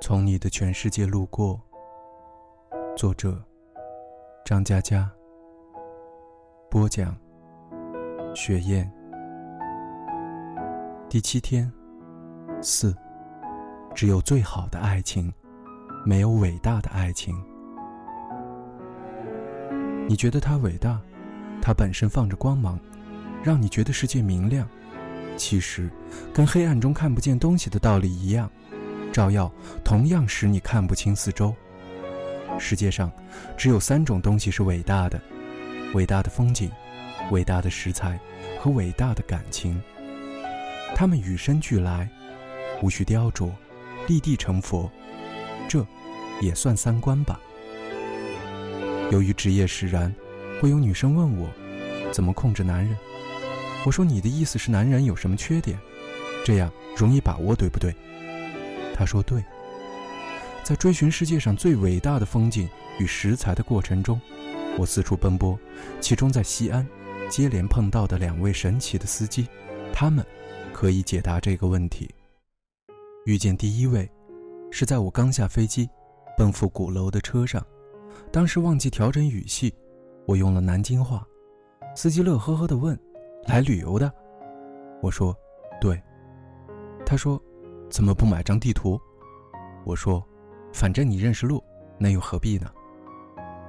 从你的全世界路过。作者：张嘉佳。播讲：雪雁。第七天，四。只有最好的爱情，没有伟大的爱情。你觉得它伟大，它本身放着光芒，让你觉得世界明亮。其实，跟黑暗中看不见东西的道理一样，照耀同样使你看不清四周。世界上只有三种东西是伟大的：伟大的风景、伟大的食材和伟大的感情。它们与生俱来，无需雕琢，立地成佛。这，也算三观吧。由于职业使然，会有女生问我，怎么控制男人？我说：“你的意思是男人有什么缺点？这样容易把握，对不对？”他说：“对。”在追寻世界上最伟大的风景与食材的过程中，我四处奔波，其中在西安接连碰到的两位神奇的司机，他们可以解答这个问题。遇见第一位，是在我刚下飞机，奔赴鼓楼的车上，当时忘记调整语气，我用了南京话，司机乐呵呵地问。来旅游的，我说，对。他说，怎么不买张地图？我说，反正你认识路，那又何必呢？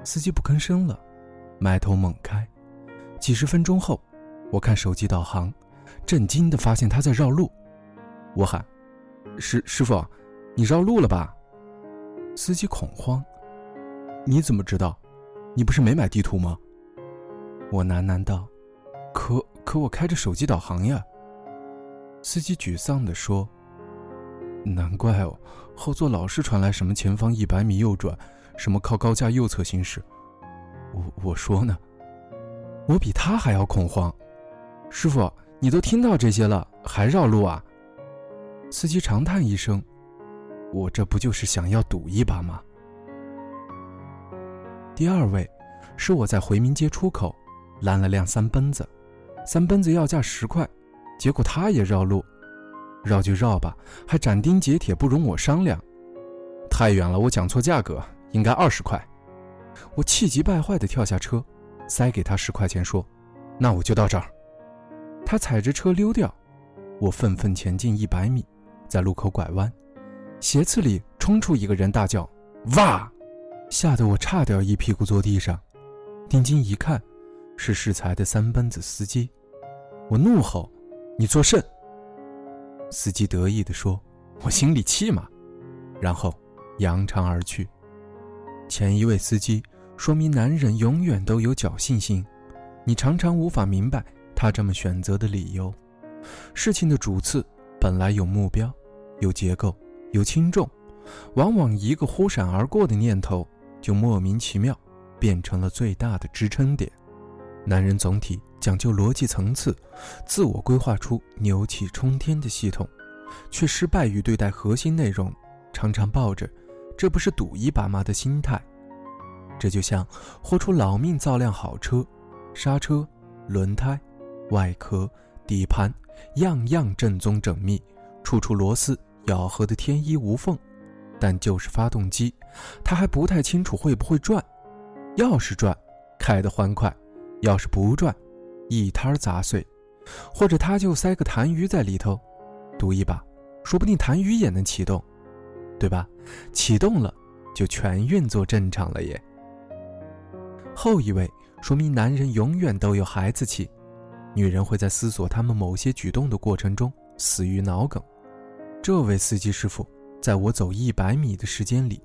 司机不吭声了，埋头猛开。几十分钟后，我看手机导航，震惊的发现他在绕路。我喊：“师师傅，你绕路了吧？”司机恐慌：“你怎么知道？你不是没买地图吗？”我喃喃道：“可。”可我开着手机导航呀。司机沮丧地说：“难怪哦，后座老是传来什么前方一百米右转，什么靠高架右侧行驶。”我我说呢，我比他还要恐慌。师傅，你都听到这些了，还绕路啊？司机长叹一声：“我这不就是想要赌一把吗？”第二位，是我在回民街出口拦了辆三蹦子。三奔子要价十块，结果他也绕路，绕就绕吧，还斩钉截铁不容我商量。太远了，我讲错价格，应该二十块。我气急败坏地跳下车，塞给他十块钱，说：“那我就到这儿。”他踩着车溜掉。我愤愤前进一百米，在路口拐弯，斜刺里冲出一个人，大叫：“哇！”吓得我差点一屁股坐地上。定睛一看。是适才的三蹦子司机，我怒吼：“你作甚？”司机得意地说：“我心里气嘛。”然后扬长而去。前一位司机说明男人永远都有侥幸心，你常常无法明白他这么选择的理由。事情的主次本来有目标、有结构、有轻重，往往一个忽闪而过的念头，就莫名其妙变成了最大的支撑点。男人总体讲究逻辑层次，自我规划出牛气冲天的系统，却失败于对待核心内容，常常抱着“这不是赌一把吗”的心态。这就像豁出老命造辆好车，刹车、轮胎、外壳、底盘，样样正宗缜密，处处螺丝咬合的天衣无缝，但就是发动机，他还不太清楚会不会转。要是转，开得欢快。要是不转，一摊砸碎，或者他就塞个痰盂在里头，赌一把，说不定痰盂也能启动，对吧？启动了，就全运作正常了耶。后一位说明男人永远都有孩子气，女人会在思索他们某些举动的过程中死于脑梗。这位司机师傅在我走一百米的时间里，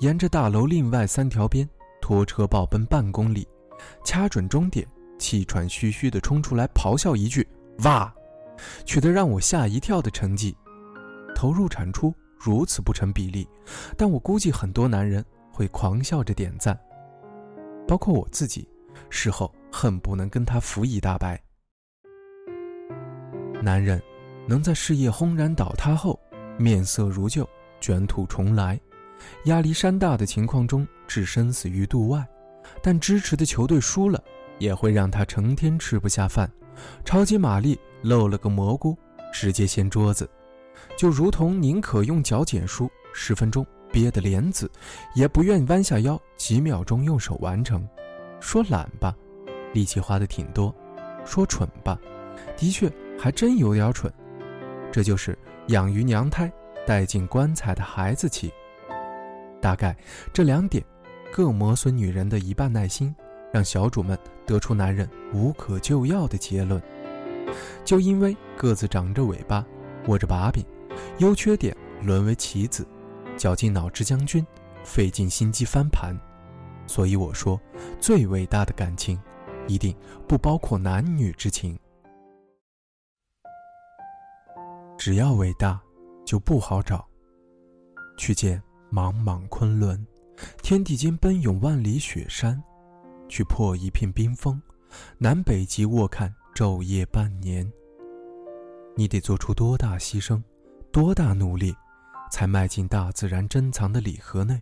沿着大楼另外三条边拖车暴奔半公里。掐准终点，气喘吁吁地冲出来，咆哮一句：“哇！”取得让我吓一跳的成绩，投入产出如此不成比例，但我估计很多男人会狂笑着点赞，包括我自己，事后恨不能跟他扶一大白。男人能在事业轰然倒塌后面色如旧，卷土重来，压力山大的情况中置生死于度外。但支持的球队输了，也会让他成天吃不下饭。超级玛丽漏了个蘑菇，直接掀桌子。就如同宁可用脚剪书十分钟憋得莲子，也不愿弯下腰几秒钟用手完成。说懒吧，力气花的挺多；说蠢吧，的确还真有点蠢。这就是养于娘胎，带进棺材的孩子气。大概这两点，各磨损女人的一半耐心，让小主们得出男人无可救药的结论。就因为各自长着尾巴，握着把柄，优缺点沦为棋子，绞尽脑汁将军，费尽心机翻盘。所以我说，最伟大的感情，一定不包括男女之情。只要伟大，就不好找。去见茫茫昆仑，天地间奔涌万里雪山，去破一片冰封，南北极卧看。昼夜半年，你得做出多大牺牲，多大努力，才迈进大自然珍藏的礼盒内？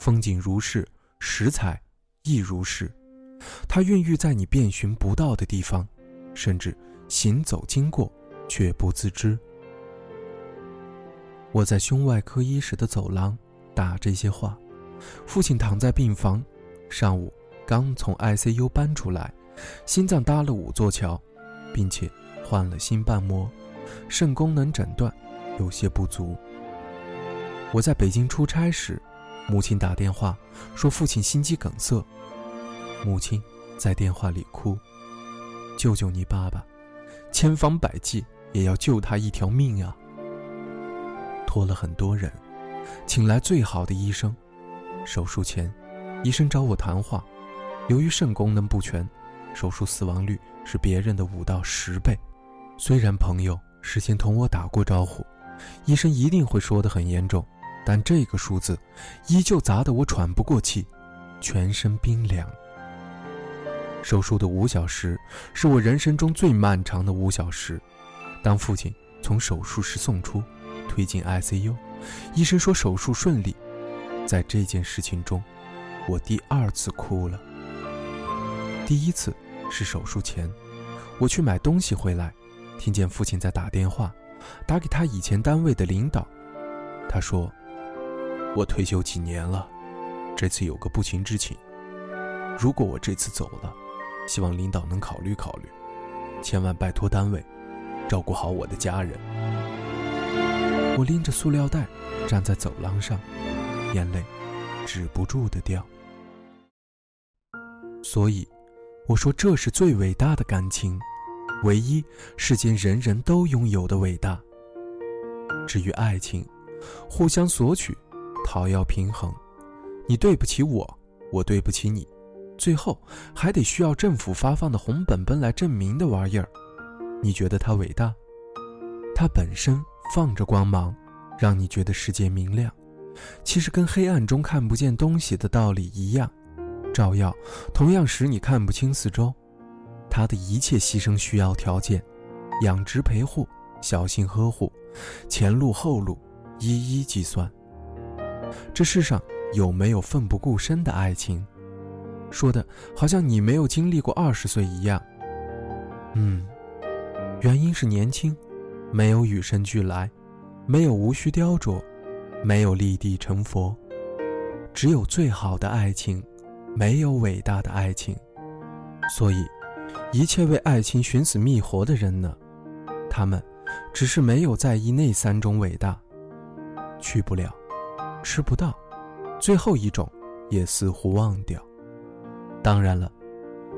风景如是，食材亦如是，它孕育在你遍寻不到的地方，甚至行走经过却不自知。我在胸外科医室的走廊打这些话，父亲躺在病房，上午刚从 ICU 搬出来。心脏搭了五座桥，并且换了心瓣膜，肾功能诊断有些不足。我在北京出差时，母亲打电话说父亲心肌梗塞，母亲在电话里哭：“救救你爸爸，千方百计也要救他一条命啊！”托了很多人，请来最好的医生。手术前，医生找我谈话，由于肾功能不全。手术死亡率是别人的五到十倍，虽然朋友事先同我打过招呼，医生一定会说得很严重，但这个数字依旧砸得我喘不过气，全身冰凉。手术的五小时是我人生中最漫长的五小时。当父亲从手术室送出，推进 ICU，医生说手术顺利。在这件事情中，我第二次哭了。第一次。是手术前，我去买东西回来，听见父亲在打电话，打给他以前单位的领导。他说：“我退休几年了，这次有个不情之请。如果我这次走了，希望领导能考虑考虑，千万拜托单位照顾好我的家人。”我拎着塑料袋站在走廊上，眼泪止不住的掉。所以。我说这是最伟大的感情，唯一世间人人都拥有的伟大。至于爱情，互相索取，讨要平衡，你对不起我，我对不起你，最后还得需要政府发放的红本本来证明的玩意儿，你觉得它伟大？它本身放着光芒，让你觉得世界明亮，其实跟黑暗中看不见东西的道理一样。照耀，同样使你看不清四周。他的一切牺牲需要条件，养殖陪护，小心呵护，前路后路一一计算。这世上有没有奋不顾身的爱情？说的好像你没有经历过二十岁一样。嗯，原因是年轻，没有与生俱来，没有无需雕琢，没有立地成佛，只有最好的爱情。没有伟大的爱情，所以，一切为爱情寻死觅活的人呢？他们只是没有在意那三种伟大，去不了，吃不到，最后一种也似乎忘掉。当然了，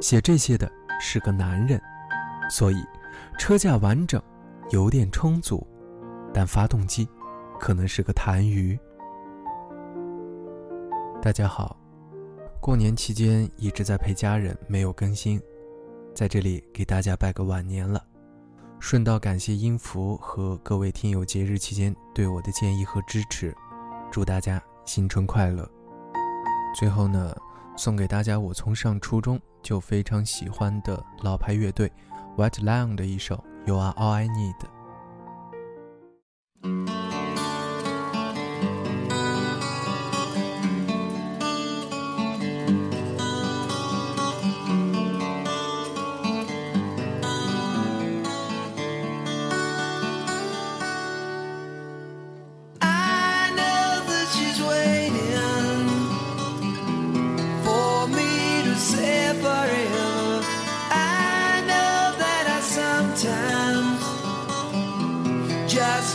写这些的是个男人，所以车架完整，油电充足，但发动机可能是个痰盂。大家好。过年期间一直在陪家人，没有更新，在这里给大家拜个晚年了。顺道感谢音符和各位听友节日期间对我的建议和支持，祝大家新春快乐。最后呢，送给大家我从上初中就非常喜欢的老牌乐队 White Lion 的一首《You Are All I Need》。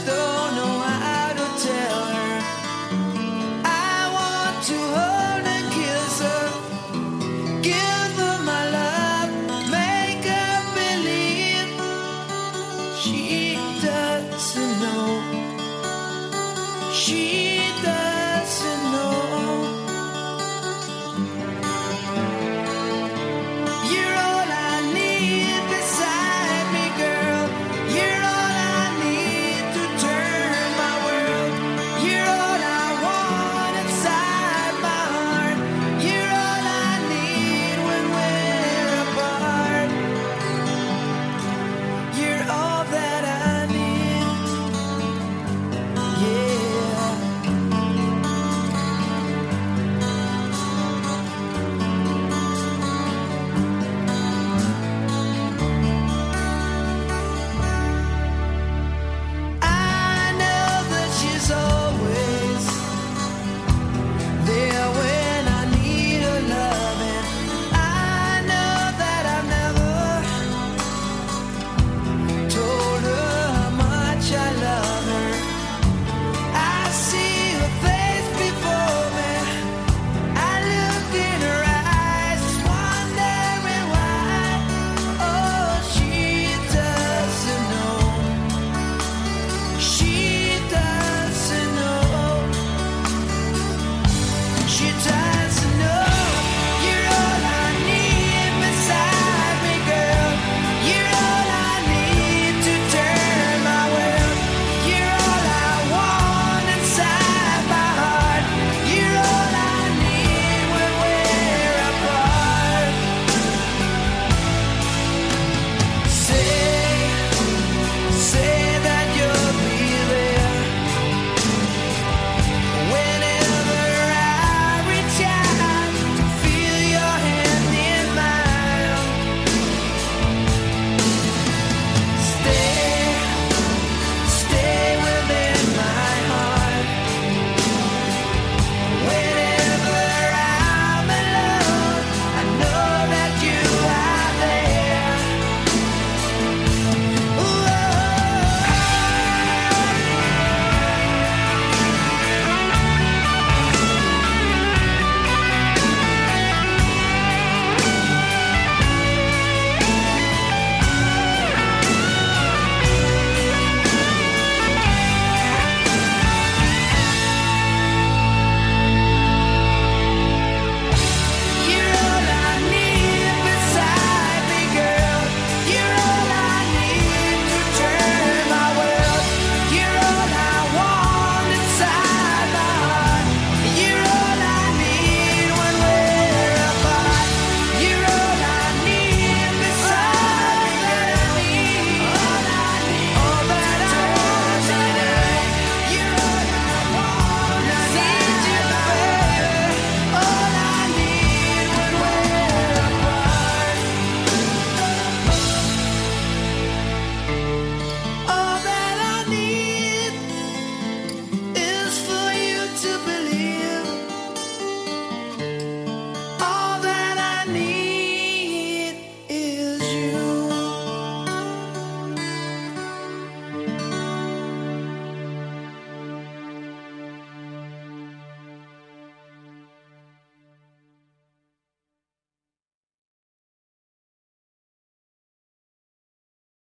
estoy.